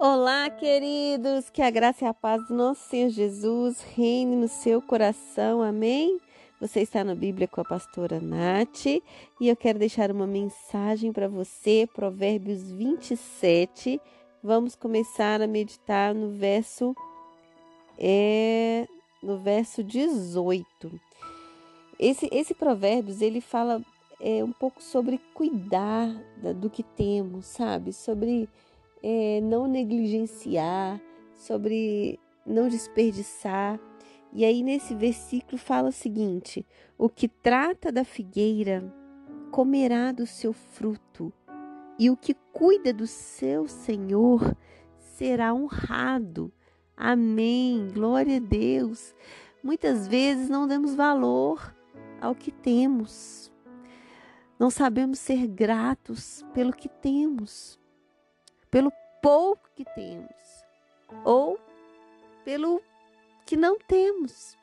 Olá, queridos, que a graça e a paz do nosso Senhor Jesus reine no seu coração, amém? Você está na Bíblia com a pastora Nath e eu quero deixar uma mensagem para você, Provérbios 27. Vamos começar a meditar no verso é no verso 18. Esse esse Provérbios, ele fala é, um pouco sobre cuidar do que temos, sabe? Sobre é, não negligenciar, sobre não desperdiçar. E aí, nesse versículo, fala o seguinte: O que trata da figueira comerá do seu fruto, e o que cuida do seu Senhor será honrado. Amém. Glória a Deus. Muitas vezes não damos valor ao que temos. Não sabemos ser gratos pelo que temos pelo pouco que temos ou pelo que não temos.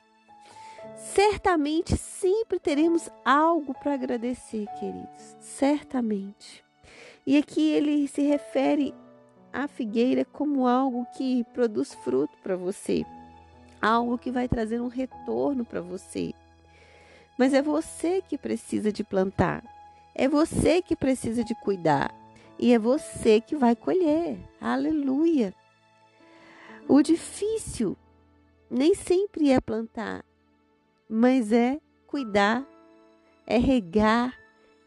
Certamente sempre teremos algo para agradecer, queridos. Certamente. E aqui ele se refere à figueira como algo que produz fruto para você, algo que vai trazer um retorno para você. Mas é você que precisa de plantar, é você que precisa de cuidar, e é você que vai colher. Aleluia. O difícil nem sempre é plantar, mas é cuidar, é regar,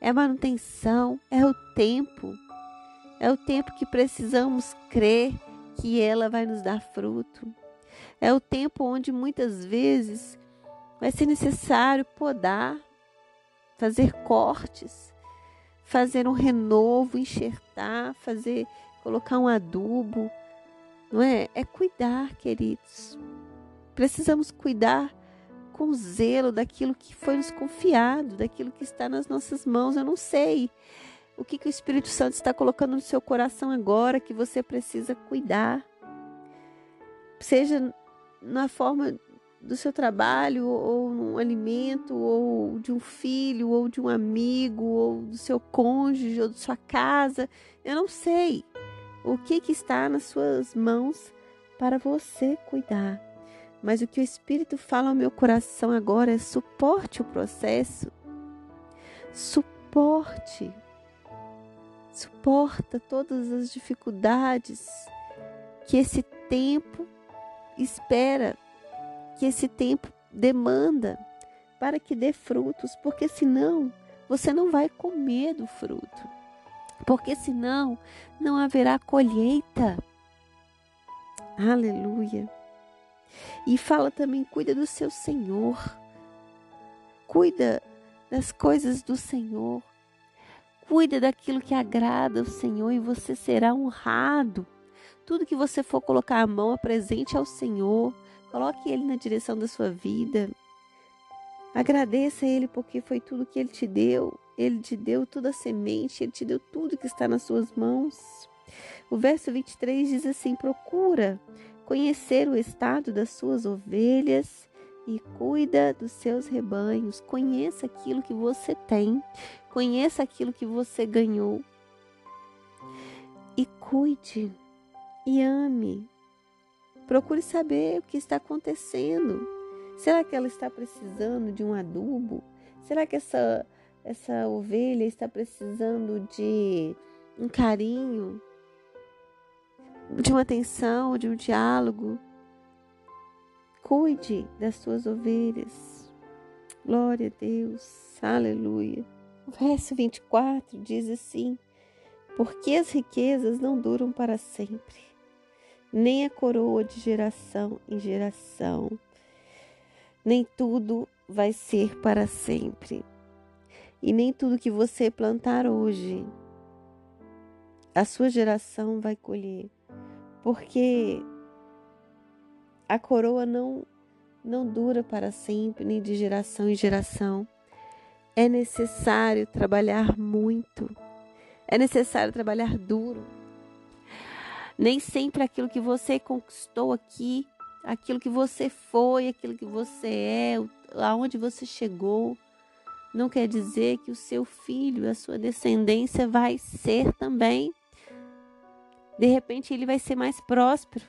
é manutenção, é o tempo. É o tempo que precisamos crer que ela vai nos dar fruto. É o tempo onde muitas vezes vai ser necessário podar, fazer cortes, fazer um renovo, enxertar, fazer, colocar um adubo, não é? É cuidar, queridos. Precisamos cuidar com zelo daquilo que foi nos confiado, daquilo que está nas nossas mãos. Eu não sei o que, que o Espírito Santo está colocando no seu coração agora que você precisa cuidar. Seja na forma do seu trabalho, ou um alimento, ou de um filho, ou de um amigo, ou do seu cônjuge, ou da sua casa. Eu não sei o que, que está nas suas mãos para você cuidar. Mas o que o Espírito fala ao meu coração agora é suporte o processo. Suporte. Suporta todas as dificuldades que esse tempo espera que esse tempo demanda para que dê frutos, porque senão você não vai comer do fruto. Porque senão não haverá colheita. Aleluia. E fala também: cuida do seu Senhor. Cuida das coisas do Senhor. Cuida daquilo que agrada ao Senhor e você será honrado. Tudo que você for colocar a mão, apresente ao Senhor. Coloque Ele na direção da sua vida. Agradeça a Ele porque foi tudo que Ele te deu. Ele te deu toda a semente, Ele te deu tudo que está nas suas mãos. O verso 23 diz assim: Procura conhecer o estado das suas ovelhas e cuida dos seus rebanhos. Conheça aquilo que você tem, conheça aquilo que você ganhou. E cuide e ame Procure saber o que está acontecendo. Será que ela está precisando de um adubo? Será que essa, essa ovelha está precisando de um carinho, de uma atenção, de um diálogo? Cuide das suas ovelhas. Glória a Deus. Aleluia. O verso 24 diz assim: Porque as riquezas não duram para sempre nem a coroa de geração em geração. Nem tudo vai ser para sempre. E nem tudo que você plantar hoje, a sua geração vai colher. Porque a coroa não não dura para sempre, nem de geração em geração. É necessário trabalhar muito. É necessário trabalhar duro nem sempre aquilo que você conquistou aqui, aquilo que você foi, aquilo que você é, aonde você chegou, não quer dizer que o seu filho, a sua descendência vai ser também De repente ele vai ser mais próspero.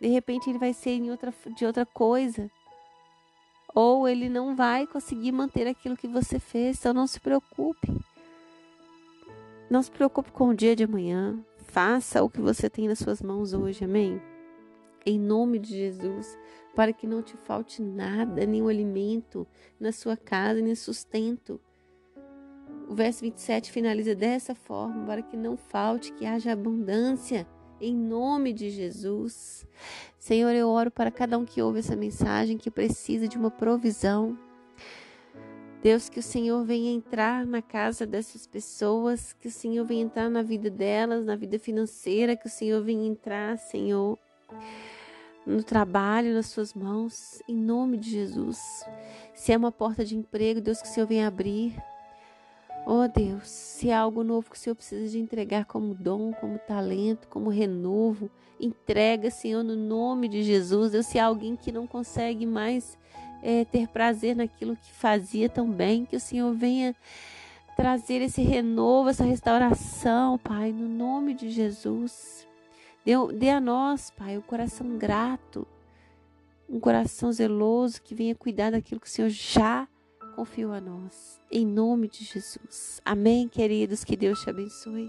De repente ele vai ser outra, de outra coisa. Ou ele não vai conseguir manter aquilo que você fez. Então não se preocupe. Não se preocupe com o dia de amanhã. Faça o que você tem nas suas mãos hoje, amém? Em nome de Jesus, para que não te falte nada, nenhum alimento na sua casa, nem sustento. O verso 27 finaliza dessa forma, para que não falte, que haja abundância em nome de Jesus. Senhor, eu oro para cada um que ouve essa mensagem, que precisa de uma provisão. Deus, que o Senhor venha entrar na casa dessas pessoas, que o Senhor venha entrar na vida delas, na vida financeira, que o Senhor venha entrar, Senhor, no trabalho, nas suas mãos, em nome de Jesus. Se é uma porta de emprego, Deus, que o Senhor venha abrir. Oh Deus, se há algo novo que o Senhor precisa de entregar como dom, como talento, como renovo, entrega, Senhor, no nome de Jesus. Deus, se há alguém que não consegue mais é, ter prazer naquilo que fazia tão bem, que o Senhor venha trazer esse renovo, essa restauração, Pai, no nome de Jesus. Dê, dê a nós, Pai, o um coração grato, um coração zeloso que venha cuidar daquilo que o Senhor já confiou a nós. Em nome de Jesus. Amém, queridos. Que Deus te abençoe.